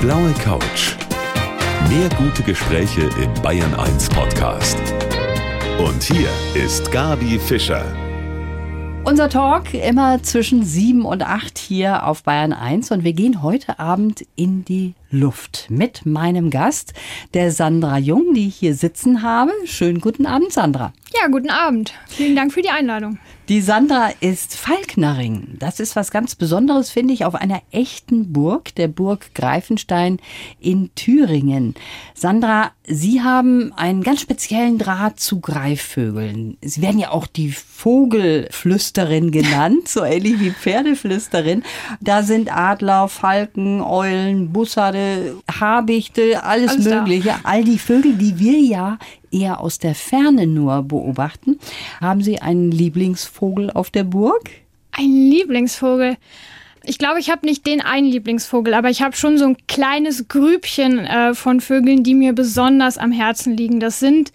blaue Couch. Mehr gute Gespräche im Bayern 1 Podcast. Und hier ist Gabi Fischer. Unser Talk immer zwischen 7 und 8 hier auf Bayern 1 und wir gehen heute Abend in die Luft mit meinem Gast, der Sandra Jung, die ich hier sitzen habe. Schönen guten Abend, Sandra. Ja, guten Abend. Vielen Dank für die Einladung. Die Sandra ist Falknerin. Das ist was ganz Besonderes, finde ich, auf einer echten Burg, der Burg Greifenstein in Thüringen. Sandra, Sie haben einen ganz speziellen Draht zu Greifvögeln. Sie werden ja auch die Vogelflüsterin genannt, so ähnlich wie Pferdeflüsterin. Da sind Adler, Falken, Eulen, Bussarde, Habichte, alles, alles Mögliche. Da. All die Vögel, die wir ja eher aus der Ferne nur beobachten. Haben Sie einen Lieblingsvogel auf der Burg? Ein Lieblingsvogel? Ich glaube, ich habe nicht den einen Lieblingsvogel, aber ich habe schon so ein kleines Grübchen äh, von Vögeln, die mir besonders am Herzen liegen. Das sind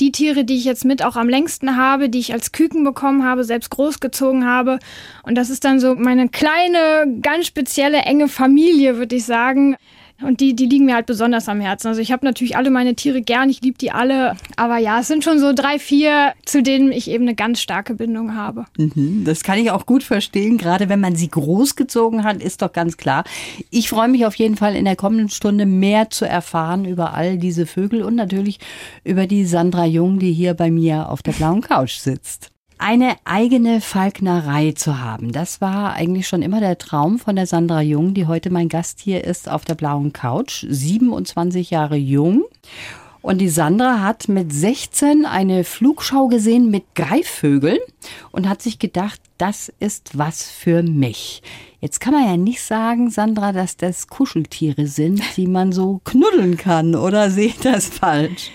die Tiere, die ich jetzt mit auch am längsten habe, die ich als Küken bekommen habe, selbst großgezogen habe. Und das ist dann so meine kleine, ganz spezielle, enge Familie, würde ich sagen. Und die, die liegen mir halt besonders am Herzen. Also ich habe natürlich alle meine Tiere gern, ich liebe die alle. Aber ja, es sind schon so drei, vier, zu denen ich eben eine ganz starke Bindung habe. Mhm, das kann ich auch gut verstehen, gerade wenn man sie großgezogen hat, ist doch ganz klar. Ich freue mich auf jeden Fall in der kommenden Stunde mehr zu erfahren über all diese Vögel und natürlich über die Sandra Jung, die hier bei mir auf der blauen Couch sitzt. Eine eigene Falknerei zu haben, das war eigentlich schon immer der Traum von der Sandra Jung, die heute mein Gast hier ist auf der blauen Couch, 27 Jahre jung. Und die Sandra hat mit 16 eine Flugschau gesehen mit Greifvögeln und hat sich gedacht, das ist was für mich. Jetzt kann man ja nicht sagen, Sandra, dass das Kuscheltiere sind, die man so knuddeln kann, oder sehe ich das falsch?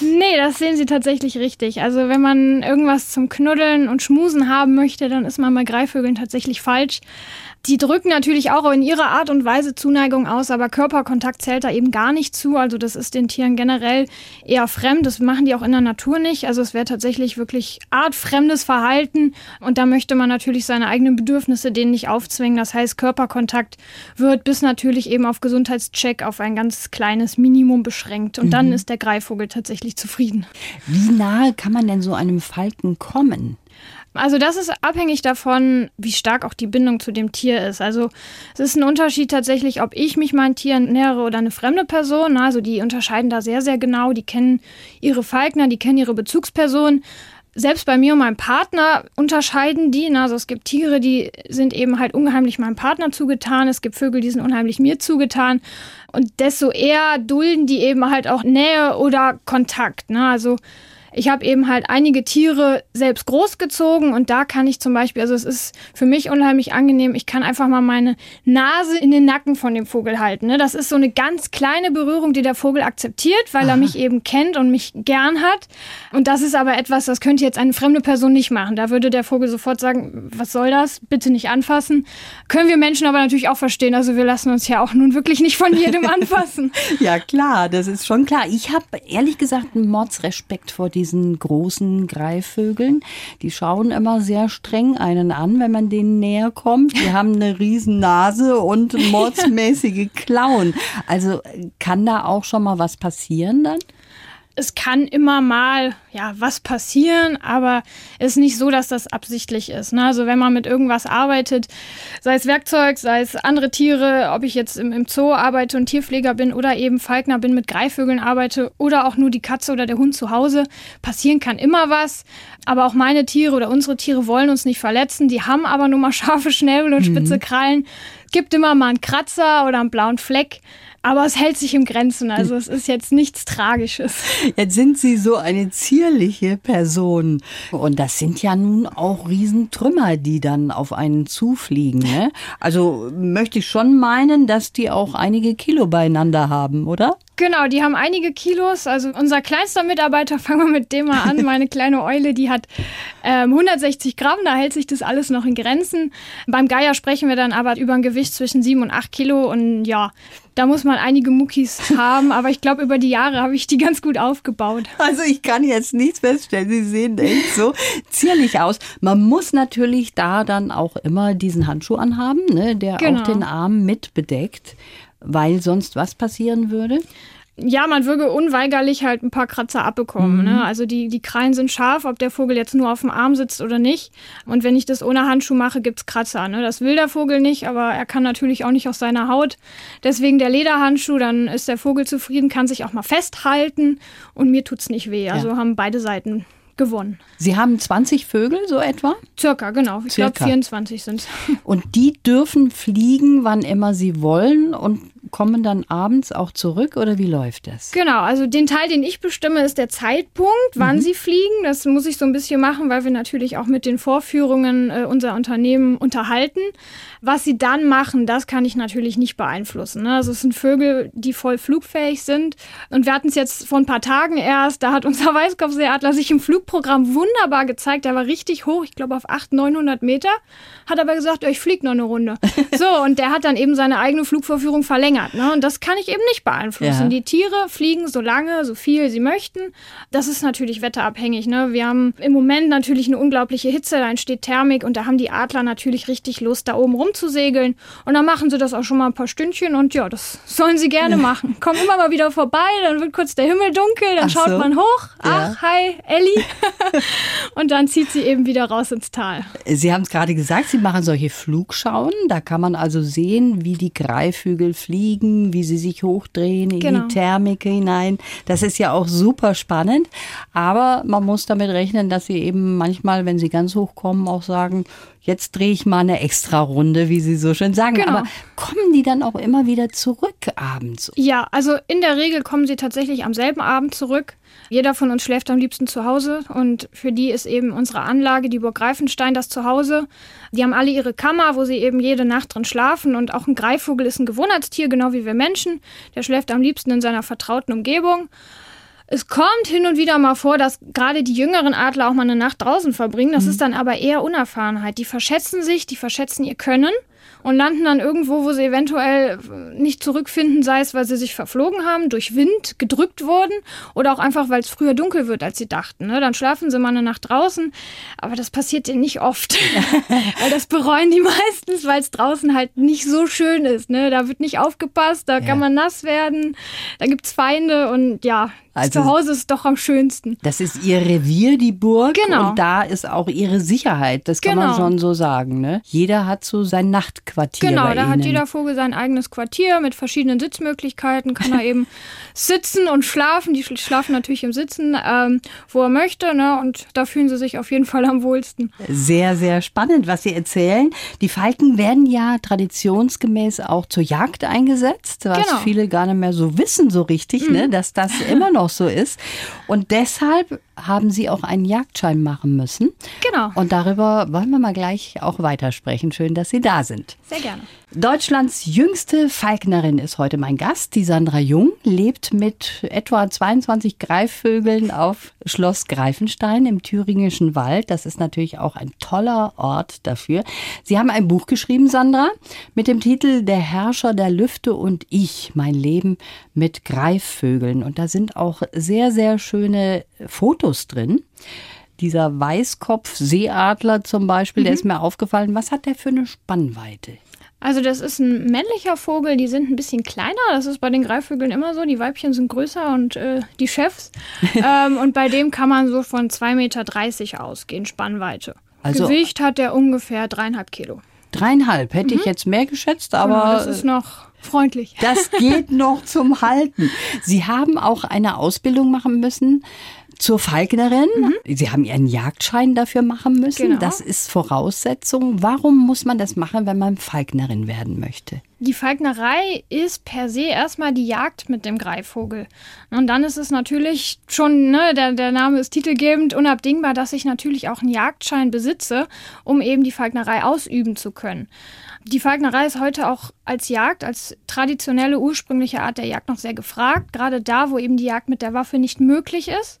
Nee, das sehen Sie tatsächlich richtig. Also wenn man irgendwas zum Knuddeln und Schmusen haben möchte, dann ist man bei Greifvögeln tatsächlich falsch. Die drücken natürlich auch in ihrer Art und Weise Zuneigung aus, aber Körperkontakt zählt da eben gar nicht zu. Also das ist den Tieren generell eher fremd. Das machen die auch in der Natur nicht. Also es wäre tatsächlich wirklich artfremdes Verhalten und da möchte man natürlich seine eigenen Bedürfnisse denen nicht aufzwingen. Das heißt, Körperkontakt wird bis natürlich eben auf Gesundheitscheck auf ein ganz kleines Minimum beschränkt und mhm. dann ist der Greifvogel tatsächlich zufrieden. Wie nahe kann man denn so einem Falken kommen? Also das ist abhängig davon, wie stark auch die Bindung zu dem Tier ist. Also es ist ein Unterschied tatsächlich, ob ich mich meinen Tieren nähere oder eine fremde Person. Also die unterscheiden da sehr, sehr genau. Die kennen ihre Falkner, die kennen ihre Bezugsperson. Selbst bei mir und meinem Partner unterscheiden die. Also es gibt Tiere, die sind eben halt unheimlich meinem Partner zugetan. Es gibt Vögel, die sind unheimlich mir zugetan. Und desto eher dulden die eben halt auch Nähe oder Kontakt. Also ich habe eben halt einige Tiere selbst großgezogen und da kann ich zum Beispiel, also es ist für mich unheimlich angenehm, ich kann einfach mal meine Nase in den Nacken von dem Vogel halten. Ne? Das ist so eine ganz kleine Berührung, die der Vogel akzeptiert, weil Aha. er mich eben kennt und mich gern hat. Und das ist aber etwas, das könnte jetzt eine fremde Person nicht machen. Da würde der Vogel sofort sagen, was soll das? Bitte nicht anfassen. Können wir Menschen aber natürlich auch verstehen. Also wir lassen uns ja auch nun wirklich nicht von jedem anfassen. ja klar, das ist schon klar. Ich habe ehrlich gesagt einen Mordsrespekt vor dir diesen großen Greifvögeln. Die schauen immer sehr streng einen an, wenn man denen näher kommt. Die haben eine riesen Nase und mordsmäßige Klauen. Also kann da auch schon mal was passieren dann? Es kann immer mal ja was passieren, aber es ist nicht so, dass das absichtlich ist. Ne? Also wenn man mit irgendwas arbeitet, sei es Werkzeug, sei es andere Tiere, ob ich jetzt im, im Zoo arbeite und Tierpfleger bin oder eben Falkner bin, mit Greifvögeln arbeite oder auch nur die Katze oder der Hund zu Hause, passieren kann immer was. Aber auch meine Tiere oder unsere Tiere wollen uns nicht verletzen. Die haben aber nur mal scharfe Schnäbel und spitze mhm. Krallen. Gibt immer mal einen Kratzer oder einen blauen Fleck. Aber es hält sich im Grenzen, also es ist jetzt nichts Tragisches. Jetzt sind Sie so eine zierliche Person. Und das sind ja nun auch Riesentrümmer, die dann auf einen zufliegen. Ne? Also möchte ich schon meinen, dass die auch einige Kilo beieinander haben, oder? Genau, die haben einige Kilos. Also unser kleinster Mitarbeiter, fangen wir mit dem mal an. Meine kleine Eule, die hat ähm, 160 Gramm, da hält sich das alles noch in Grenzen. Beim Geier sprechen wir dann aber über ein Gewicht zwischen 7 und 8 Kilo. Und ja, da muss man einige Muckis haben. Aber ich glaube, über die Jahre habe ich die ganz gut aufgebaut. Also ich kann jetzt nichts feststellen. Sie sehen echt so zierlich aus. Man muss natürlich da dann auch immer diesen Handschuh anhaben, ne, der genau. auch den Arm mit bedeckt. weil sonst was passieren würde? Ja, man würde unweigerlich halt ein paar Kratzer abbekommen. Mhm. Ne? Also die, die Krallen sind scharf, ob der Vogel jetzt nur auf dem Arm sitzt oder nicht. Und wenn ich das ohne Handschuh mache, gibt's Kratzer. Ne? Das will der Vogel nicht, aber er kann natürlich auch nicht aus seiner Haut. Deswegen der Lederhandschuh, dann ist der Vogel zufrieden, kann sich auch mal festhalten und mir tut's nicht weh. Also ja. haben beide Seiten gewonnen. Sie haben 20 Vögel, so etwa? Circa, genau. Ich glaube 24 sind es. Und die dürfen fliegen, wann immer sie wollen und kommen dann abends auch zurück oder wie läuft das? Genau, also den Teil, den ich bestimme, ist der Zeitpunkt, wann mhm. sie fliegen. Das muss ich so ein bisschen machen, weil wir natürlich auch mit den Vorführungen äh, unser Unternehmen unterhalten. Was sie dann machen, das kann ich natürlich nicht beeinflussen. Ne? Also es sind Vögel, die voll flugfähig sind. Und wir hatten es jetzt vor ein paar Tagen erst, da hat unser Weißkopfseeadler sich im Flugprogramm wunderbar gezeigt. Der war richtig hoch, ich glaube auf 800, 900 Meter. Hat aber gesagt, ich fliege noch eine Runde. so, und der hat dann eben seine eigene Flugvorführung verlängert. Ne? Und das kann ich eben nicht beeinflussen. Ja. Die Tiere fliegen so lange, so viel sie möchten. Das ist natürlich wetterabhängig. Ne? Wir haben im Moment natürlich eine unglaubliche Hitze, da entsteht Thermik und da haben die Adler natürlich richtig Lust, da oben rumzusegeln. Und dann machen sie das auch schon mal ein paar Stündchen und ja, das sollen sie gerne machen. Kommen immer mal wieder vorbei, dann wird kurz der Himmel dunkel, dann Ach schaut so. man hoch. Ja. Ach, hi, Ellie. und dann zieht sie eben wieder raus ins Tal. Sie haben es gerade gesagt, Sie machen solche Flugschauen. Da kann man also sehen, wie die Greifvögel fliegen, wie sie sich hochdrehen in genau. die Thermik hinein. Das ist ja auch super spannend. Aber man muss damit rechnen, dass sie eben manchmal, wenn sie ganz hoch kommen, auch sagen, jetzt drehe ich mal eine extra Runde, wie Sie so schön sagen. Genau. Aber kommen die dann auch immer wieder zurück abends? Ja, also in der Regel kommen sie tatsächlich am selben Abend zurück. Jeder von uns schläft am liebsten zu Hause und für die ist eben unsere Anlage, die Burg Greifenstein, das Zuhause. Die haben alle ihre Kammer, wo sie eben jede Nacht drin schlafen und auch ein Greifvogel ist ein Gewohnheitstier, genau wie wir Menschen. Der schläft am liebsten in seiner vertrauten Umgebung. Es kommt hin und wieder mal vor, dass gerade die jüngeren Adler auch mal eine Nacht draußen verbringen. Das mhm. ist dann aber eher Unerfahrenheit. Die verschätzen sich, die verschätzen ihr Können und landen dann irgendwo, wo sie eventuell nicht zurückfinden, sei es, weil sie sich verflogen haben, durch Wind gedrückt wurden oder auch einfach, weil es früher dunkel wird, als sie dachten. Ne? Dann schlafen sie mal eine Nacht draußen, aber das passiert ihnen nicht oft, weil das bereuen die meistens, weil es draußen halt nicht so schön ist. Ne? Da wird nicht aufgepasst, da ja. kann man nass werden, da gibt es Feinde und ja, also, zu Hause ist doch am schönsten. Das ist ihr Revier, die Burg. Genau. Und da ist auch ihre Sicherheit. Das kann genau. man schon so sagen. Ne? Jeder hat so sein Nachtquartier. Genau, da Ihnen. hat jeder Vogel sein eigenes Quartier mit verschiedenen Sitzmöglichkeiten. Kann er eben sitzen und schlafen. Die schlafen natürlich im Sitzen, ähm, wo er möchte. Ne? Und da fühlen sie sich auf jeden Fall am wohlsten. Sehr, sehr spannend, was Sie erzählen. Die Falken werden ja traditionsgemäß auch zur Jagd eingesetzt, was genau. viele gar nicht mehr so wissen so richtig, ne? mhm. ne? dass das immer noch auch so ist. Und deshalb haben Sie auch einen Jagdschein machen müssen. Genau. Und darüber wollen wir mal gleich auch weitersprechen. Schön, dass Sie da sind. Sehr gerne. Deutschlands jüngste Falknerin ist heute mein Gast. Die Sandra Jung lebt mit etwa 22 Greifvögeln auf Schloss Greifenstein im thüringischen Wald. Das ist natürlich auch ein toller Ort dafür. Sie haben ein Buch geschrieben, Sandra, mit dem Titel Der Herrscher der Lüfte und ich, mein Leben mit Greifvögeln. Und da sind auch sehr, sehr schöne Fotos drin dieser Weißkopf-Seeadler zum Beispiel, mhm. der ist mir aufgefallen. Was hat der für eine Spannweite? Also das ist ein männlicher Vogel, die sind ein bisschen kleiner. Das ist bei den Greifvögeln immer so. Die Weibchen sind größer und äh, die Chefs. ähm, und bei dem kann man so von 2,30 Meter ausgehen, Spannweite. Also Gewicht hat der ungefähr dreieinhalb Kilo. Dreieinhalb, hätte mhm. ich jetzt mehr geschätzt, aber. Genau, das ist noch freundlich. Das geht noch zum Halten. Sie haben auch eine Ausbildung machen müssen zur Falknerin. Mhm. Sie haben ihren Jagdschein dafür machen müssen. Genau. Das ist Voraussetzung. Warum muss man das machen, wenn man Falknerin werden möchte? Die Falknerei ist per se erstmal die Jagd mit dem Greifvogel. Und dann ist es natürlich schon, ne, der, der Name ist titelgebend, unabdingbar, dass ich natürlich auch einen Jagdschein besitze, um eben die Falknerei ausüben zu können. Die Falknerei ist heute auch als Jagd, als traditionelle ursprüngliche Art der Jagd noch sehr gefragt, gerade da, wo eben die Jagd mit der Waffe nicht möglich ist.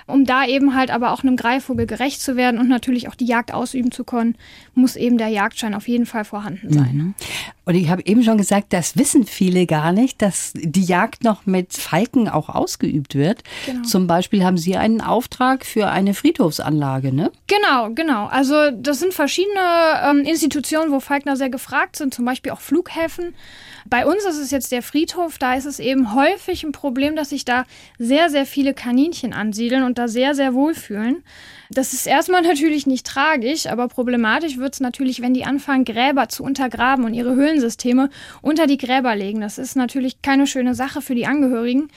Um da eben halt aber auch einem Greifvogel gerecht zu werden und natürlich auch die Jagd ausüben zu können, muss eben der Jagdschein auf jeden Fall vorhanden sein. Mhm. Und ich habe eben schon gesagt, das wissen viele gar nicht, dass die Jagd noch mit Falken auch ausgeübt wird. Genau. Zum Beispiel haben Sie einen Auftrag für eine Friedhofsanlage, ne? Genau, genau. Also das sind verschiedene ähm, Institutionen, wo Falkner sehr gefragt sind, zum Beispiel auch Flughäfen. Bei uns ist es jetzt der Friedhof, da ist es eben häufig ein Problem, dass sich da sehr, sehr viele Kaninchen ansiedeln und da sehr, sehr wohlfühlen. Das ist erstmal natürlich nicht tragisch, aber problematisch wird es natürlich, wenn die anfangen, Gräber zu untergraben und ihre Höhlensysteme unter die Gräber legen. Das ist natürlich keine schöne Sache für die Angehörigen.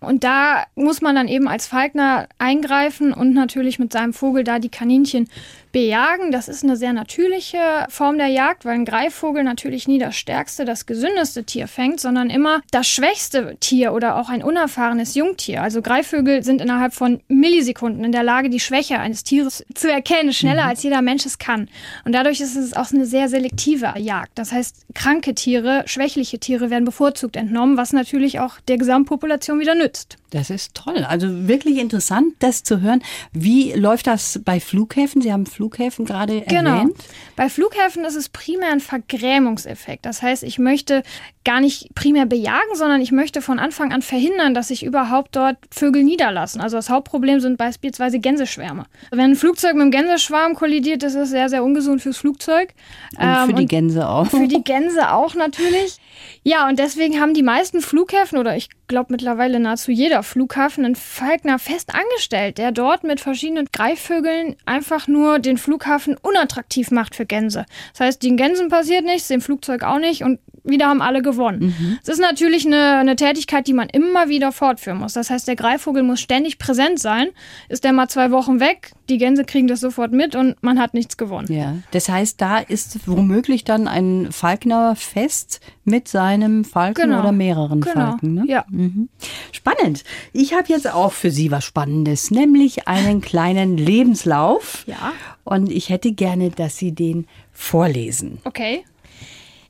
Und da muss man dann eben als Falkner eingreifen und natürlich mit seinem Vogel da die Kaninchen bejagen. Das ist eine sehr natürliche Form der Jagd, weil ein Greifvogel natürlich nie das stärkste, das gesündeste Tier fängt, sondern immer das schwächste Tier oder auch ein unerfahrenes Jungtier. Also Greifvögel sind innerhalb von Millisekunden in der Lage, die Schwäche eines Tieres zu erkennen, schneller mhm. als jeder Mensch es kann. Und dadurch ist es auch eine sehr selektive Jagd. Das heißt, kranke Tiere, schwächliche Tiere werden bevorzugt entnommen, was natürlich auch der Gesamtpopulation wieder nützt. Das ist toll. Also wirklich interessant, das zu hören. Wie läuft das bei Flughäfen? Sie haben Flughäfen gerade genau. erwähnt. Bei Flughäfen ist es primär ein Vergrämungseffekt. Das heißt, ich möchte gar nicht primär bejagen, sondern ich möchte von Anfang an verhindern, dass sich überhaupt dort Vögel niederlassen. Also das Hauptproblem sind beispielsweise Gänseschwärme. Wenn ein Flugzeug mit einem Gänseschwarm kollidiert, das ist sehr, sehr ungesund fürs Flugzeug. Und für ähm, die Gänse auch. Für die Gänse auch natürlich. Ja, und deswegen haben die meisten Flughäfen oder ich glaube mittlerweile nahezu jeder Flughafen einen Falkner fest angestellt, der dort mit verschiedenen Greifvögeln einfach nur den Flughafen unattraktiv macht für Gänse. Das heißt, den Gänsen passiert nichts, dem Flugzeug auch nicht und wieder haben alle gewonnen. Mhm. Es ist natürlich eine, eine Tätigkeit, die man immer wieder fortführen muss. Das heißt, der Greifvogel muss ständig präsent sein. Ist der mal zwei Wochen weg, die Gänse kriegen das sofort mit und man hat nichts gewonnen. Ja, das heißt, da ist womöglich dann ein Falkner fest mit seinem Falken genau. oder mehreren genau. Falken. Ne? Ja. Mhm. Spannend. Ich habe jetzt auch für Sie was Spannendes, nämlich einen kleinen Lebenslauf. Ja. Und ich hätte gerne, dass Sie den vorlesen. Okay.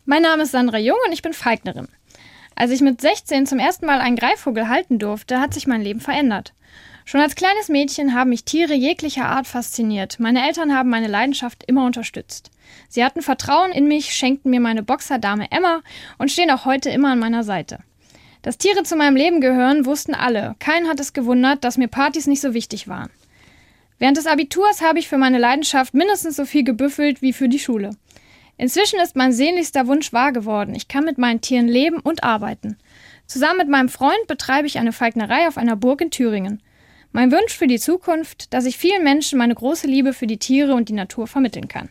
Mein Name ist Sandra Jung und ich bin Falknerin. Als ich mit 16 zum ersten Mal einen Greifvogel halten durfte, hat sich mein Leben verändert. Schon als kleines Mädchen haben mich Tiere jeglicher Art fasziniert. Meine Eltern haben meine Leidenschaft immer unterstützt. Sie hatten Vertrauen in mich, schenkten mir meine Boxerdame Emma und stehen auch heute immer an meiner Seite. Dass Tiere zu meinem Leben gehören, wussten alle. Keinen hat es gewundert, dass mir Partys nicht so wichtig waren. Während des Abiturs habe ich für meine Leidenschaft mindestens so viel gebüffelt wie für die Schule. Inzwischen ist mein sehnlichster Wunsch wahr geworden. Ich kann mit meinen Tieren leben und arbeiten. Zusammen mit meinem Freund betreibe ich eine Falknerei auf einer Burg in Thüringen. Mein Wunsch für die Zukunft, dass ich vielen Menschen meine große Liebe für die Tiere und die Natur vermitteln kann.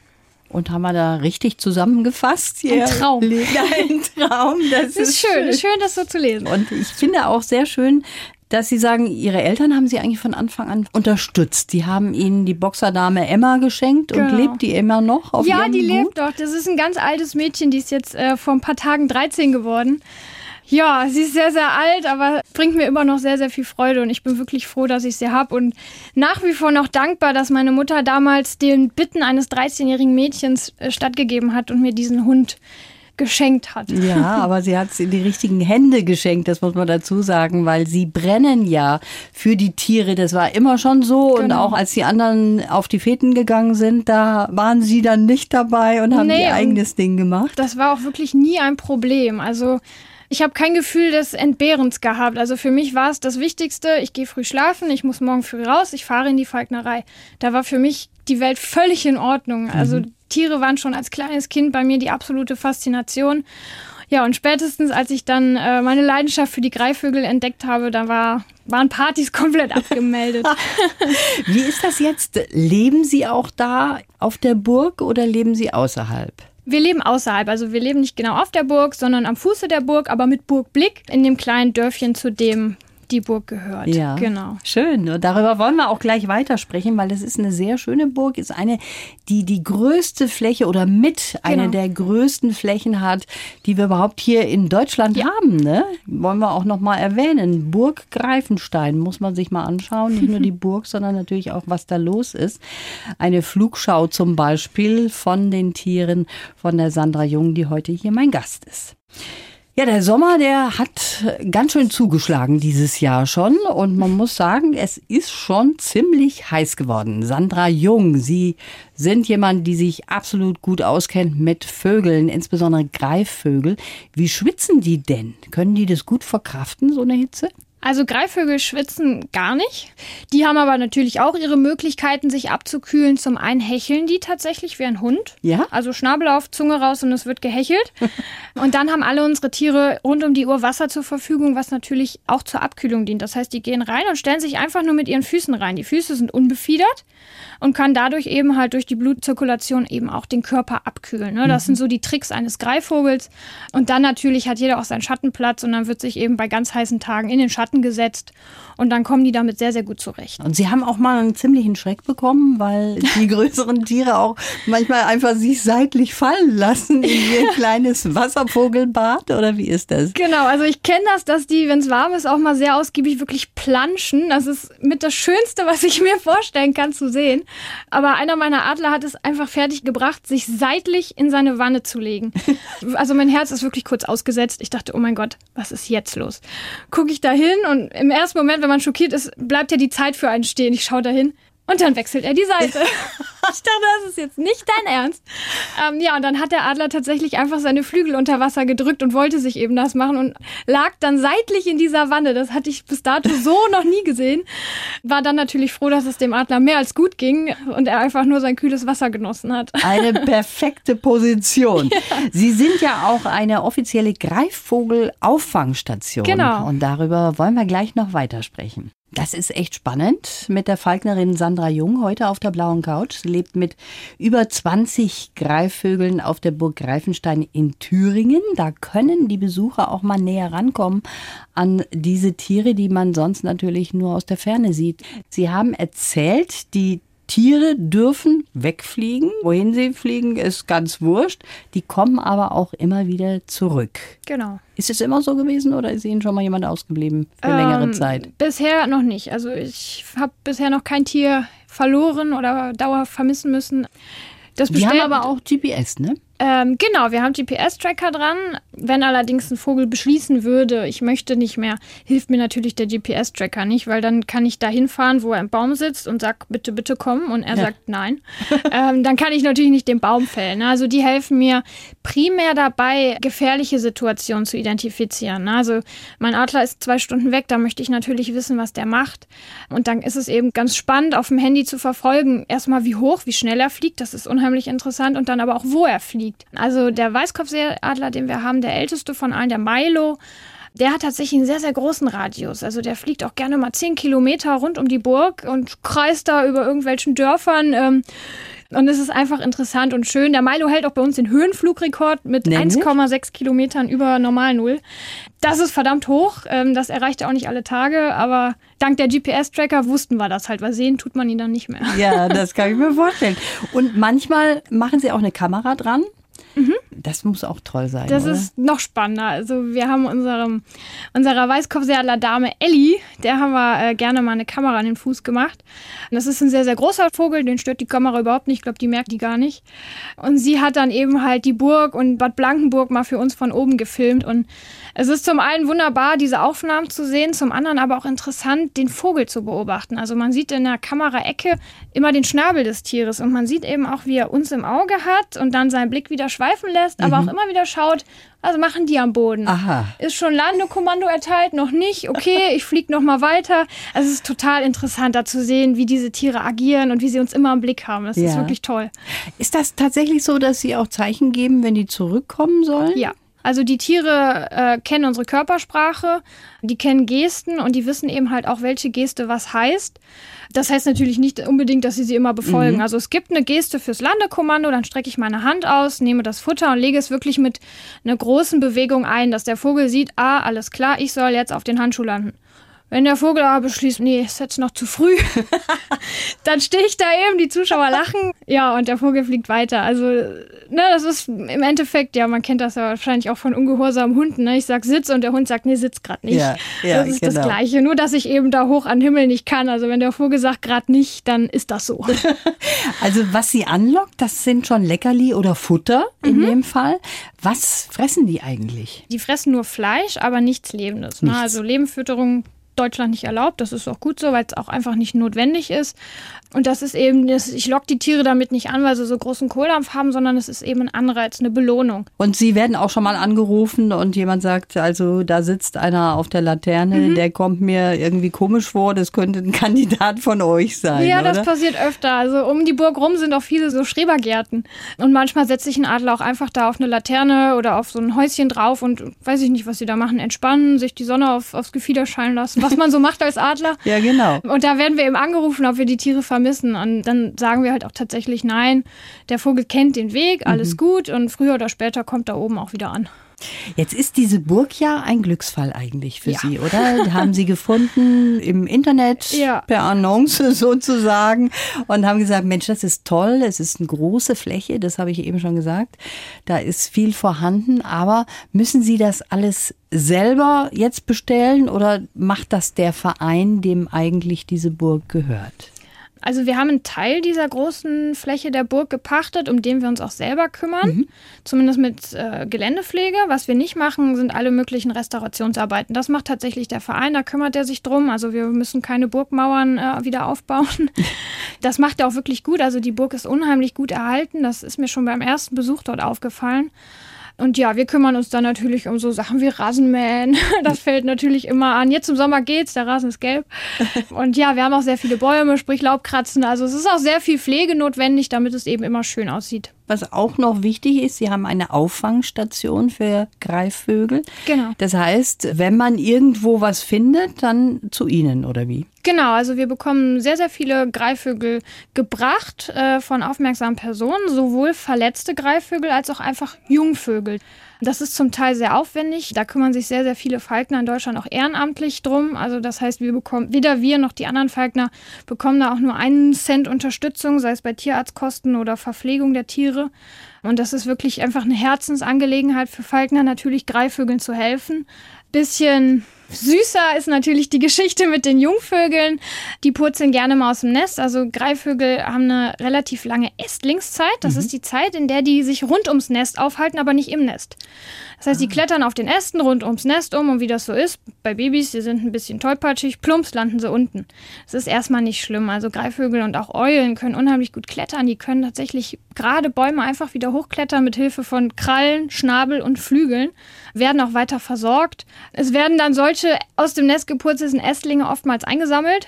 Und haben wir da richtig zusammengefasst? Ein Traum. Ein Traum, das, das ist, schön. schön. Schön, das so zu lesen. Und ich finde auch sehr schön, dass Sie sagen, Ihre Eltern haben Sie eigentlich von Anfang an unterstützt. Die haben Ihnen die Boxerdame Emma geschenkt genau. und lebt die immer noch auf Ja, die Gut? lebt doch. Das ist ein ganz altes Mädchen, die ist jetzt äh, vor ein paar Tagen 13 geworden. Ja, sie ist sehr, sehr alt, aber bringt mir immer noch sehr, sehr viel Freude und ich bin wirklich froh, dass ich sie habe und nach wie vor noch dankbar, dass meine Mutter damals den Bitten eines 13-jährigen Mädchens äh, stattgegeben hat und mir diesen Hund geschenkt hat. Ja, aber sie hat es in die richtigen Hände geschenkt, das muss man dazu sagen, weil sie brennen ja für die Tiere. Das war immer schon so. Genau. Und auch als die anderen auf die Feten gegangen sind, da waren sie dann nicht dabei und haben nee, ihr eigenes Ding gemacht. Das war auch wirklich nie ein Problem. Also ich habe kein Gefühl des Entbehrens gehabt. Also für mich war es das Wichtigste. Ich gehe früh schlafen, ich muss morgen früh raus, ich fahre in die Falknerei. Da war für mich die Welt völlig in Ordnung. Also mhm. Tiere waren schon als kleines Kind bei mir die absolute Faszination. Ja, und spätestens als ich dann äh, meine Leidenschaft für die Greifvögel entdeckt habe, da war, waren Partys komplett abgemeldet. Wie ist das jetzt? Leben Sie auch da auf der Burg oder leben Sie außerhalb? Wir leben außerhalb, also wir leben nicht genau auf der Burg, sondern am Fuße der Burg, aber mit Burgblick in dem kleinen Dörfchen, zu dem die Burg gehört. Ja, genau. Schön. Und darüber wollen wir auch gleich weitersprechen, weil das ist eine sehr schöne Burg, ist eine, die die größte Fläche oder mit genau. eine der größten Flächen hat, die wir überhaupt hier in Deutschland ja. haben. Ne? Wollen wir auch noch mal erwähnen. Burg Greifenstein muss man sich mal anschauen. Nicht nur die Burg, sondern natürlich auch, was da los ist. Eine Flugschau zum Beispiel von den Tieren von der Sandra Jung, die heute hier mein Gast ist. Ja, der Sommer, der hat ganz schön zugeschlagen dieses Jahr schon. Und man muss sagen, es ist schon ziemlich heiß geworden. Sandra Jung, Sie sind jemand, die sich absolut gut auskennt mit Vögeln, insbesondere Greifvögel. Wie schwitzen die denn? Können die das gut verkraften, so eine Hitze? Also Greifvögel schwitzen gar nicht. Die haben aber natürlich auch ihre Möglichkeiten, sich abzukühlen. Zum einen hecheln die tatsächlich wie ein Hund. Ja. Also Schnabel auf, Zunge raus und es wird gehechelt. und dann haben alle unsere Tiere rund um die Uhr Wasser zur Verfügung, was natürlich auch zur Abkühlung dient. Das heißt, die gehen rein und stellen sich einfach nur mit ihren Füßen rein. Die Füße sind unbefiedert und kann dadurch eben halt durch die Blutzirkulation eben auch den Körper abkühlen. Ne? Das mhm. sind so die Tricks eines Greifvogels. Und dann natürlich hat jeder auch seinen Schattenplatz und dann wird sich eben bei ganz heißen Tagen in den Schatten gesetzt und dann kommen die damit sehr, sehr gut zurecht. Und Sie haben auch mal einen ziemlichen Schreck bekommen, weil die größeren Tiere auch manchmal einfach sich seitlich fallen lassen in ihr kleines Wasservogelbad oder wie ist das? Genau, also ich kenne das, dass die, wenn es warm ist, auch mal sehr ausgiebig wirklich planschen. Das ist mit das Schönste, was ich mir vorstellen kann zu sehen. Aber einer meiner Adler hat es einfach fertig gebracht, sich seitlich in seine Wanne zu legen. Also mein Herz ist wirklich kurz ausgesetzt. Ich dachte, oh mein Gott, was ist jetzt los? Gucke ich da hin und im ersten Moment, wenn man schockiert ist, bleibt ja die Zeit für einen stehen. Ich schaue dahin. Und dann wechselt er die Seite. ich dachte, das ist jetzt nicht dein Ernst. Ähm, ja, und dann hat der Adler tatsächlich einfach seine Flügel unter Wasser gedrückt und wollte sich eben das machen und lag dann seitlich in dieser Wanne. Das hatte ich bis dato so noch nie gesehen. War dann natürlich froh, dass es dem Adler mehr als gut ging und er einfach nur sein kühles Wasser genossen hat. Eine perfekte Position. Ja. Sie sind ja auch eine offizielle Greifvogel-Auffangstation. Genau. Und darüber wollen wir gleich noch weitersprechen. Das ist echt spannend mit der Falknerin Sandra Jung heute auf der blauen Couch. Sie lebt mit über 20 Greifvögeln auf der Burg Greifenstein in Thüringen. Da können die Besucher auch mal näher rankommen an diese Tiere, die man sonst natürlich nur aus der Ferne sieht. Sie haben erzählt, die Tiere dürfen wegfliegen. Wohin sie fliegen, ist ganz wurscht. Die kommen aber auch immer wieder zurück. Genau. Ist es immer so gewesen oder ist Ihnen schon mal jemand ausgeblieben für ähm, längere Zeit? Bisher noch nicht. Also ich habe bisher noch kein Tier verloren oder dauerhaft vermissen müssen. Das Die haben aber auch GPS, ne? Ähm, genau, wir haben GPS-Tracker dran. Wenn allerdings ein Vogel beschließen würde, ich möchte nicht mehr, hilft mir natürlich der GPS-Tracker nicht, weil dann kann ich da hinfahren, wo er im Baum sitzt und sag, bitte, bitte kommen und er ja. sagt nein. ähm, dann kann ich natürlich nicht den Baum fällen. Also die helfen mir primär dabei, gefährliche Situationen zu identifizieren. Also mein Adler ist zwei Stunden weg, da möchte ich natürlich wissen, was der macht. Und dann ist es eben ganz spannend, auf dem Handy zu verfolgen, erstmal wie hoch, wie schnell er fliegt, das ist unheimlich interessant und dann aber auch, wo er fliegt liegt. Also der Weißkopfseeadler, den wir haben, der älteste von allen, der Milo, der hat tatsächlich einen sehr, sehr großen Radius. Also der fliegt auch gerne mal zehn Kilometer rund um die Burg und kreist da über irgendwelchen Dörfern. Ähm, und es ist einfach interessant und schön. Der Milo hält auch bei uns den Höhenflugrekord mit 1,6 Kilometern über Normal Null. Das ist verdammt hoch. Ähm, das erreicht er auch nicht alle Tage, aber dank der GPS-Tracker wussten wir das halt, weil sehen tut man ihn dann nicht mehr. Ja, das kann ich mir vorstellen. Und manchmal machen sie auch eine Kamera dran. Mhm. Das muss auch toll sein. Das oder? ist noch spannender. Also wir haben unserem, unserer Weißkopfseadler-Dame Ellie, der haben wir äh, gerne mal eine Kamera an den Fuß gemacht. Und das ist ein sehr, sehr großer Vogel, den stört die Kamera überhaupt nicht. Ich glaube, die merkt die gar nicht. Und sie hat dann eben halt die Burg und Bad Blankenburg mal für uns von oben gefilmt. Und es ist zum einen wunderbar, diese Aufnahmen zu sehen, zum anderen aber auch interessant, den Vogel zu beobachten. Also man sieht in der Kameraecke immer den Schnabel des Tieres und man sieht eben auch, wie er uns im Auge hat und dann seinen Blick wieder schweifen lässt, aber mhm. auch immer wieder schaut, was machen die am Boden? Aha. Ist schon Landekommando erteilt? Noch nicht? Okay, ich fliege noch mal weiter. Also es ist total interessant, da zu sehen, wie diese Tiere agieren und wie sie uns immer im Blick haben. Das ja. ist wirklich toll. Ist das tatsächlich so, dass sie auch Zeichen geben, wenn die zurückkommen sollen? Ja. Also die Tiere äh, kennen unsere Körpersprache, die kennen Gesten und die wissen eben halt auch, welche Geste was heißt. Das heißt natürlich nicht unbedingt, dass sie sie immer befolgen. Mhm. Also es gibt eine Geste fürs Landekommando, dann strecke ich meine Hand aus, nehme das Futter und lege es wirklich mit einer großen Bewegung ein, dass der Vogel sieht, ah, alles klar, ich soll jetzt auf den Handschuh landen. Wenn der Vogel aber beschließt, nee, ist jetzt noch zu früh, dann stehe ich da eben, die Zuschauer lachen, ja, und der Vogel fliegt weiter. Also, ne, das ist im Endeffekt, ja, man kennt das ja wahrscheinlich auch von ungehorsamen Hunden. Ne? Ich sag Sitz und der Hund sagt, nee, sitz gerade nicht. Ja, ja, das ist genau. das Gleiche, nur dass ich eben da hoch an den Himmel nicht kann. Also wenn der Vogel sagt gerade nicht, dann ist das so. also was sie anlockt, das sind schon Leckerli oder Futter in mhm. dem Fall. Was fressen die eigentlich? Die fressen nur Fleisch, aber nichts Lebendes. Ne? Nichts. Also Lebenfütterung Deutschland nicht erlaubt. Das ist auch gut so, weil es auch einfach nicht notwendig ist. Und das ist eben, ich lock die Tiere damit nicht an, weil sie so großen Kohldampf haben, sondern es ist eben ein Anreiz, eine Belohnung. Und Sie werden auch schon mal angerufen und jemand sagt, also da sitzt einer auf der Laterne, mhm. der kommt mir irgendwie komisch vor, das könnte ein Kandidat von euch sein. Ja, oder? das passiert öfter. Also um die Burg rum sind auch viele so Schrebergärten. Und manchmal setzt sich ein Adler auch einfach da auf eine Laterne oder auf so ein Häuschen drauf und weiß ich nicht, was sie da machen, entspannen, sich die Sonne auf, aufs Gefieder scheinen lassen, was man so macht als Adler. ja, genau. Und da werden wir eben angerufen, ob wir die Tiere vermissen vermissen. Und dann sagen wir halt auch tatsächlich, nein, der Vogel kennt den Weg, alles mhm. gut und früher oder später kommt er oben auch wieder an. Jetzt ist diese Burg ja ein Glücksfall eigentlich für ja. Sie, oder? Haben Sie gefunden im Internet ja. per Annonce sozusagen und haben gesagt, Mensch, das ist toll, es ist eine große Fläche, das habe ich eben schon gesagt. Da ist viel vorhanden, aber müssen Sie das alles selber jetzt bestellen oder macht das der Verein, dem eigentlich diese Burg gehört? Also wir haben einen Teil dieser großen Fläche der Burg gepachtet, um den wir uns auch selber kümmern. Mhm. Zumindest mit äh, Geländepflege. Was wir nicht machen, sind alle möglichen Restaurationsarbeiten. Das macht tatsächlich der Verein, da kümmert er sich drum. Also wir müssen keine Burgmauern äh, wieder aufbauen. Das macht er auch wirklich gut. Also die Burg ist unheimlich gut erhalten. Das ist mir schon beim ersten Besuch dort aufgefallen. Und ja, wir kümmern uns dann natürlich um so Sachen wie Rasenmähen. Das fällt natürlich immer an. Jetzt im Sommer geht's, der Rasen ist gelb. Und ja, wir haben auch sehr viele Bäume, sprich Laubkratzen. Also es ist auch sehr viel Pflege notwendig, damit es eben immer schön aussieht. Was auch noch wichtig ist, Sie haben eine Auffangstation für Greifvögel. Genau. Das heißt, wenn man irgendwo was findet, dann zu Ihnen oder wie? Genau, also wir bekommen sehr, sehr viele Greifvögel gebracht äh, von aufmerksamen Personen, sowohl verletzte Greifvögel als auch einfach Jungvögel. Das ist zum Teil sehr aufwendig. Da kümmern sich sehr, sehr viele Falkner in Deutschland auch ehrenamtlich drum. Also das heißt, wir bekommen, weder wir noch die anderen Falkner bekommen da auch nur einen Cent Unterstützung, sei es bei Tierarztkosten oder Verpflegung der Tiere. Und das ist wirklich einfach eine Herzensangelegenheit für Falkner, natürlich Greifvögeln zu helfen. Bisschen Süßer ist natürlich die Geschichte mit den Jungvögeln. Die purzeln gerne mal aus dem Nest. Also Greifvögel haben eine relativ lange Estlingszeit. Das mhm. ist die Zeit, in der die sich rund ums Nest aufhalten, aber nicht im Nest. Das heißt, die ah. klettern auf den Ästen rund ums Nest um und wie das so ist, bei Babys, die sind ein bisschen tollpatschig, plumps landen sie unten. Das ist erstmal nicht schlimm. Also Greifvögel und auch Eulen können unheimlich gut klettern. Die können tatsächlich gerade Bäume einfach wieder hochklettern mit Hilfe von Krallen, Schnabel und Flügeln, werden auch weiter versorgt. Es werden dann solche aus dem Nest gepurzelten Ästlinge oftmals eingesammelt.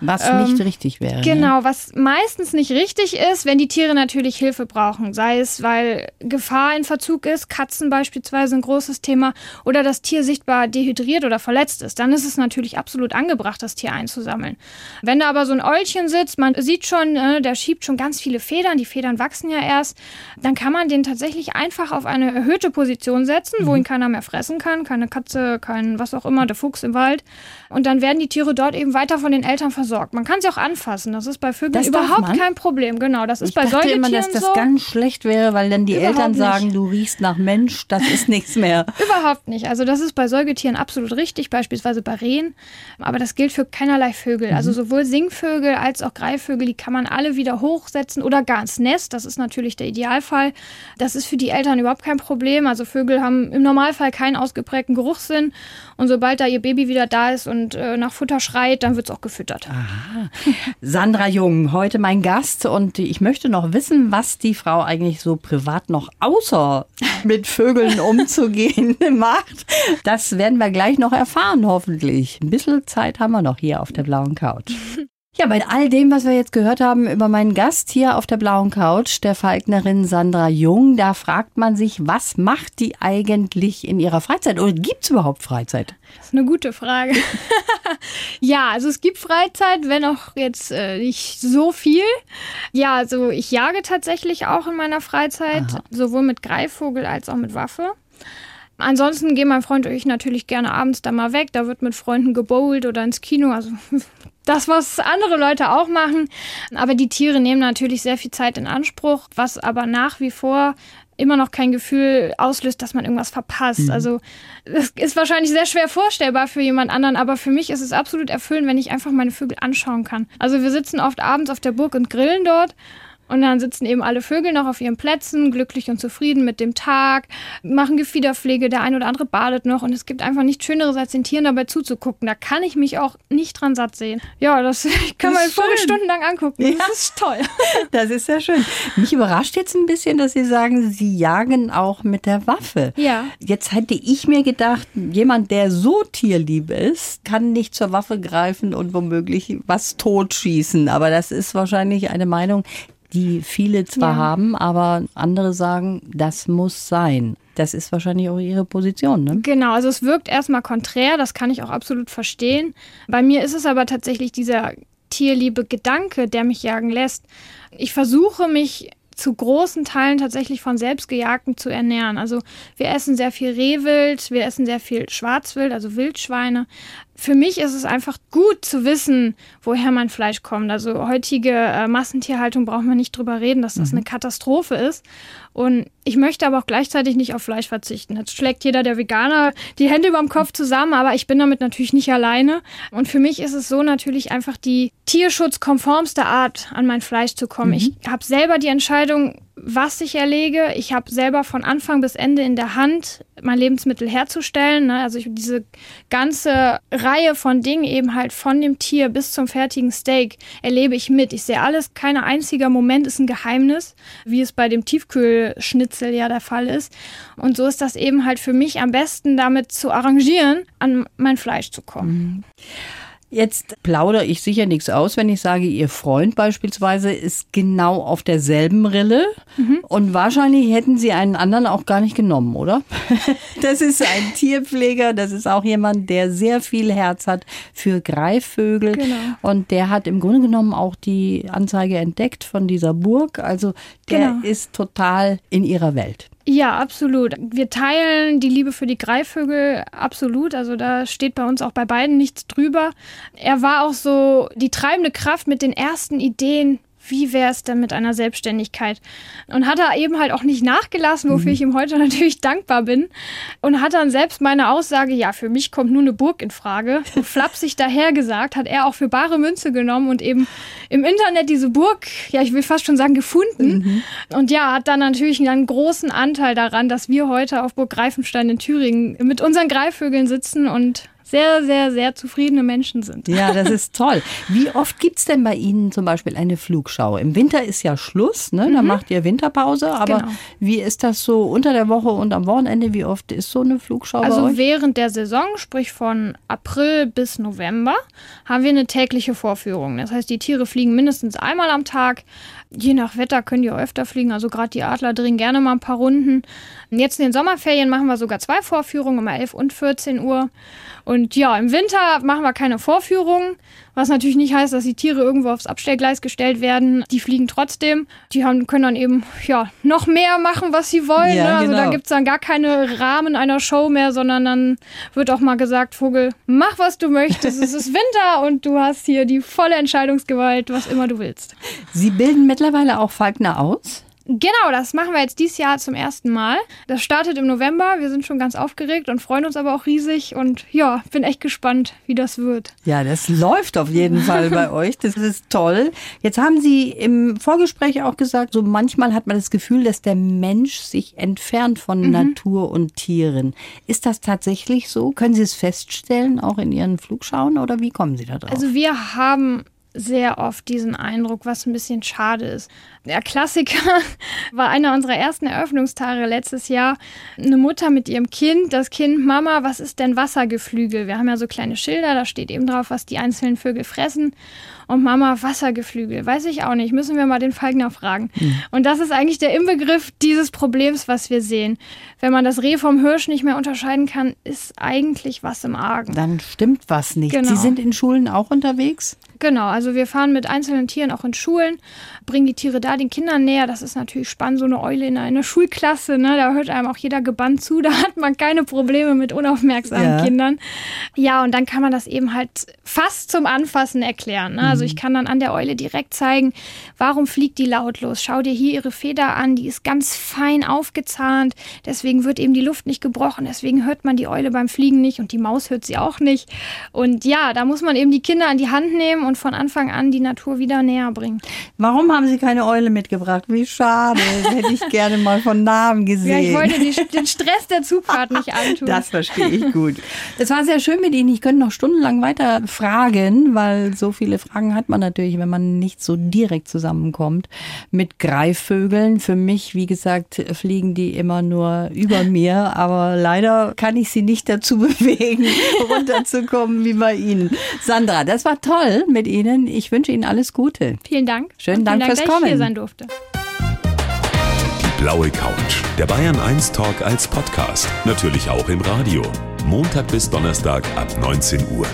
Was ähm, nicht richtig wäre. Genau, ne? was meistens nicht richtig ist, wenn die Tiere natürlich Hilfe brauchen. Sei es, weil Gefahr in Verzug ist, Katzen beispielsweise ein großes Thema, oder das Tier sichtbar dehydriert oder verletzt ist. Dann ist es natürlich absolut angebracht, das Tier einzusammeln. Wenn da aber so ein Eulchen sitzt, man sieht schon, äh, der schiebt schon ganz viele Federn, die Federn wachsen ja erst, dann kann man den tatsächlich einfach auf eine erhöhte Position setzen, mhm. wo ihn keiner mehr fressen kann, keine Katze, kein was auch immer, der Fuchs im Wald. Und dann werden die Tiere dort eben weiter von den Eltern versorgt versorgt. Man kann sie auch anfassen. Das ist bei Vögeln das überhaupt kein Problem. Genau, das ist ich bei dachte Säugetieren immer, dass das so. ganz schlecht wäre, weil dann die überhaupt Eltern sagen, du riechst nach Mensch, das ist nichts mehr. überhaupt nicht. Also das ist bei Säugetieren absolut richtig, beispielsweise bei Rehen. Aber das gilt für keinerlei Vögel. Also mhm. sowohl Singvögel als auch Greifvögel, die kann man alle wieder hochsetzen oder gar ins Nest. Das ist natürlich der Idealfall. Das ist für die Eltern überhaupt kein Problem. Also Vögel haben im Normalfall keinen ausgeprägten Geruchssinn. Und sobald da ihr Baby wieder da ist und äh, nach Futter schreit, dann wird es auch gefüttert. Aha. Sandra Jung, heute mein Gast und ich möchte noch wissen, was die Frau eigentlich so privat noch außer mit Vögeln umzugehen macht. Das werden wir gleich noch erfahren, hoffentlich. Ein bisschen Zeit haben wir noch hier auf der blauen Couch. Ja, bei all dem, was wir jetzt gehört haben über meinen Gast hier auf der blauen Couch, der Falknerin Sandra Jung, da fragt man sich, was macht die eigentlich in ihrer Freizeit? Oder gibt es überhaupt Freizeit? Das ist eine gute Frage. ja, also es gibt Freizeit, wenn auch jetzt äh, nicht so viel. Ja, also ich jage tatsächlich auch in meiner Freizeit, Aha. sowohl mit Greifvogel als auch mit Waffe. Ansonsten gehen mein Freund und ich natürlich gerne abends da mal weg. Da wird mit Freunden gebowlt oder ins Kino. Also das, was andere Leute auch machen. Aber die Tiere nehmen natürlich sehr viel Zeit in Anspruch, was aber nach wie vor immer noch kein Gefühl auslöst, dass man irgendwas verpasst. Mhm. Also es ist wahrscheinlich sehr schwer vorstellbar für jemand anderen, aber für mich ist es absolut erfüllend, wenn ich einfach meine Vögel anschauen kann. Also wir sitzen oft abends auf der Burg und grillen dort und dann sitzen eben alle Vögel noch auf ihren Plätzen, glücklich und zufrieden mit dem Tag, machen Gefiederpflege, der ein oder andere badet noch und es gibt einfach nichts Schöneres, als den Tieren dabei zuzugucken. Da kann ich mich auch nicht dran satt sehen. Ja, das kann man Vogel stundenlang angucken. Ja. Das ist toll. Das ist sehr schön. Mich überrascht jetzt ein bisschen, dass Sie sagen, Sie jagen auch mit der Waffe. Ja. Jetzt hätte ich mir gedacht, jemand, der so tierlieb ist, kann nicht zur Waffe greifen und womöglich was totschießen. Aber das ist wahrscheinlich eine Meinung, die viele zwar ja. haben, aber andere sagen, das muss sein. Das ist wahrscheinlich auch ihre Position, ne? Genau, also es wirkt erstmal konträr, das kann ich auch absolut verstehen. Bei mir ist es aber tatsächlich dieser tierliebe Gedanke, der mich jagen lässt. Ich versuche mich zu großen Teilen tatsächlich von Selbstgejagten zu ernähren. Also wir essen sehr viel Rehwild, wir essen sehr viel Schwarzwild, also Wildschweine. Für mich ist es einfach gut zu wissen, woher mein Fleisch kommt. Also heutige äh, Massentierhaltung braucht man nicht drüber reden, dass das mhm. eine Katastrophe ist. Und ich möchte aber auch gleichzeitig nicht auf Fleisch verzichten. Jetzt schlägt jeder der Veganer die Hände über dem Kopf zusammen, aber ich bin damit natürlich nicht alleine. Und für mich ist es so natürlich einfach die tierschutzkonformste Art, an mein Fleisch zu kommen. Mhm. Ich habe selber die Entscheidung, was ich erlege. Ich habe selber von Anfang bis Ende in der Hand, mein Lebensmittel herzustellen. Ne? Also ich, diese ganze Reihe von Dingen eben halt von dem Tier bis zum fertigen Steak erlebe ich mit. Ich sehe alles, kein einziger Moment ist ein Geheimnis, wie es bei dem Tiefkühlschnitzel ja der Fall ist. Und so ist das eben halt für mich am besten damit zu arrangieren, an mein Fleisch zu kommen. Mhm. Jetzt plaudere ich sicher nichts aus, wenn ich sage, Ihr Freund beispielsweise ist genau auf derselben Rille. Mhm. Und wahrscheinlich hätten Sie einen anderen auch gar nicht genommen, oder? Das ist ein Tierpfleger, das ist auch jemand, der sehr viel Herz hat für Greifvögel. Genau. Und der hat im Grunde genommen auch die Anzeige entdeckt von dieser Burg. Also der genau. ist total in ihrer Welt. Ja, absolut. Wir teilen die Liebe für die Greifvögel absolut. Also da steht bei uns auch bei beiden nichts drüber. Er war auch so die treibende Kraft mit den ersten Ideen wie wäre es denn mit einer Selbstständigkeit? Und hat er eben halt auch nicht nachgelassen, wofür mhm. ich ihm heute natürlich dankbar bin. Und hat dann selbst meine Aussage, ja, für mich kommt nur eine Burg in Frage, flapsig dahergesagt, hat er auch für bare Münze genommen und eben im Internet diese Burg, ja, ich will fast schon sagen, gefunden. Mhm. Und ja, hat dann natürlich einen großen Anteil daran, dass wir heute auf Burg Greifenstein in Thüringen mit unseren Greifvögeln sitzen und sehr, sehr, sehr zufriedene Menschen sind. Ja, das ist toll. Wie oft gibt es denn bei Ihnen zum Beispiel eine Flugschau? Im Winter ist ja Schluss, ne? da mhm. macht ihr Winterpause. Aber genau. wie ist das so unter der Woche und am Wochenende? Wie oft ist so eine Flugschau also bei euch? während der Saison, sprich von April bis November, haben wir eine tägliche Vorführung. Das heißt, die Tiere fliegen mindestens einmal am Tag. Je nach Wetter können die öfter fliegen. Also gerade die Adler drehen gerne mal ein paar Runden. Jetzt in den Sommerferien machen wir sogar zwei Vorführungen um 11 und 14 Uhr. Und ja, im Winter machen wir keine Vorführungen, was natürlich nicht heißt, dass die Tiere irgendwo aufs Abstellgleis gestellt werden. Die fliegen trotzdem. Die haben, können dann eben ja, noch mehr machen, was sie wollen. Ja, ne? Also genau. da gibt es dann gar keine Rahmen einer Show mehr, sondern dann wird auch mal gesagt, Vogel, mach was du möchtest. es ist Winter und du hast hier die volle Entscheidungsgewalt, was immer du willst. Sie bilden mittlerweile auch Falkner aus? Genau, das machen wir jetzt dieses Jahr zum ersten Mal. Das startet im November. Wir sind schon ganz aufgeregt und freuen uns aber auch riesig. Und ja, bin echt gespannt, wie das wird. Ja, das läuft auf jeden Fall bei euch. Das ist toll. Jetzt haben Sie im Vorgespräch auch gesagt, so manchmal hat man das Gefühl, dass der Mensch sich entfernt von mhm. Natur und Tieren. Ist das tatsächlich so? Können Sie es feststellen, auch in Ihren Flugschauen oder wie kommen Sie da drauf? Also wir haben sehr oft diesen Eindruck, was ein bisschen schade ist. Der Klassiker war einer unserer ersten Eröffnungstage letztes Jahr. Eine Mutter mit ihrem Kind, das Kind, Mama, was ist denn Wassergeflügel? Wir haben ja so kleine Schilder, da steht eben drauf, was die einzelnen Vögel fressen. Und Mama, Wassergeflügel, weiß ich auch nicht, müssen wir mal den Falkner fragen. Mhm. Und das ist eigentlich der Inbegriff dieses Problems, was wir sehen. Wenn man das Reh vom Hirsch nicht mehr unterscheiden kann, ist eigentlich was im Argen. Dann stimmt was nicht. Genau. Sie sind in Schulen auch unterwegs? Genau, also wir fahren mit einzelnen Tieren auch in Schulen, bringen die Tiere da den Kindern näher. Das ist natürlich spannend, so eine Eule in einer Schulklasse, ne? da hört einem auch jeder gebannt zu, da hat man keine Probleme mit unaufmerksamen ja. Kindern. Ja, und dann kann man das eben halt fast zum Anfassen erklären. Ne? Also mhm. ich kann dann an der Eule direkt zeigen, warum fliegt die lautlos. Schau dir hier ihre Feder an, die ist ganz fein aufgezahnt, deswegen wird eben die Luft nicht gebrochen, deswegen hört man die Eule beim Fliegen nicht und die Maus hört sie auch nicht. Und ja, da muss man eben die Kinder an die Hand nehmen und von Anfang an die Natur wieder näher bringen. Warum haben Sie keine Eule mitgebracht? Wie schade. Das hätte ich gerne mal von Namen gesehen. Ja, ich wollte die, den Stress der Zugfahrt nicht antun. Das verstehe ich gut. Es war sehr schön mit Ihnen. Ich könnte noch stundenlang weiter fragen, weil so viele Fragen hat man natürlich, wenn man nicht so direkt zusammenkommt mit Greifvögeln. Für mich, wie gesagt, fliegen die immer nur über mir, aber leider kann ich sie nicht dazu bewegen, runterzukommen wie bei Ihnen. Sandra, das war toll mit Ihnen. Ich wünsche Ihnen alles Gute. Vielen Dank. Schönen Dank, Dank fürs Kommen. Ich hier sein durfte. Die blaue Couch. Der Bayern 1 Talk als Podcast. Natürlich auch im Radio. Montag bis Donnerstag ab 19 Uhr.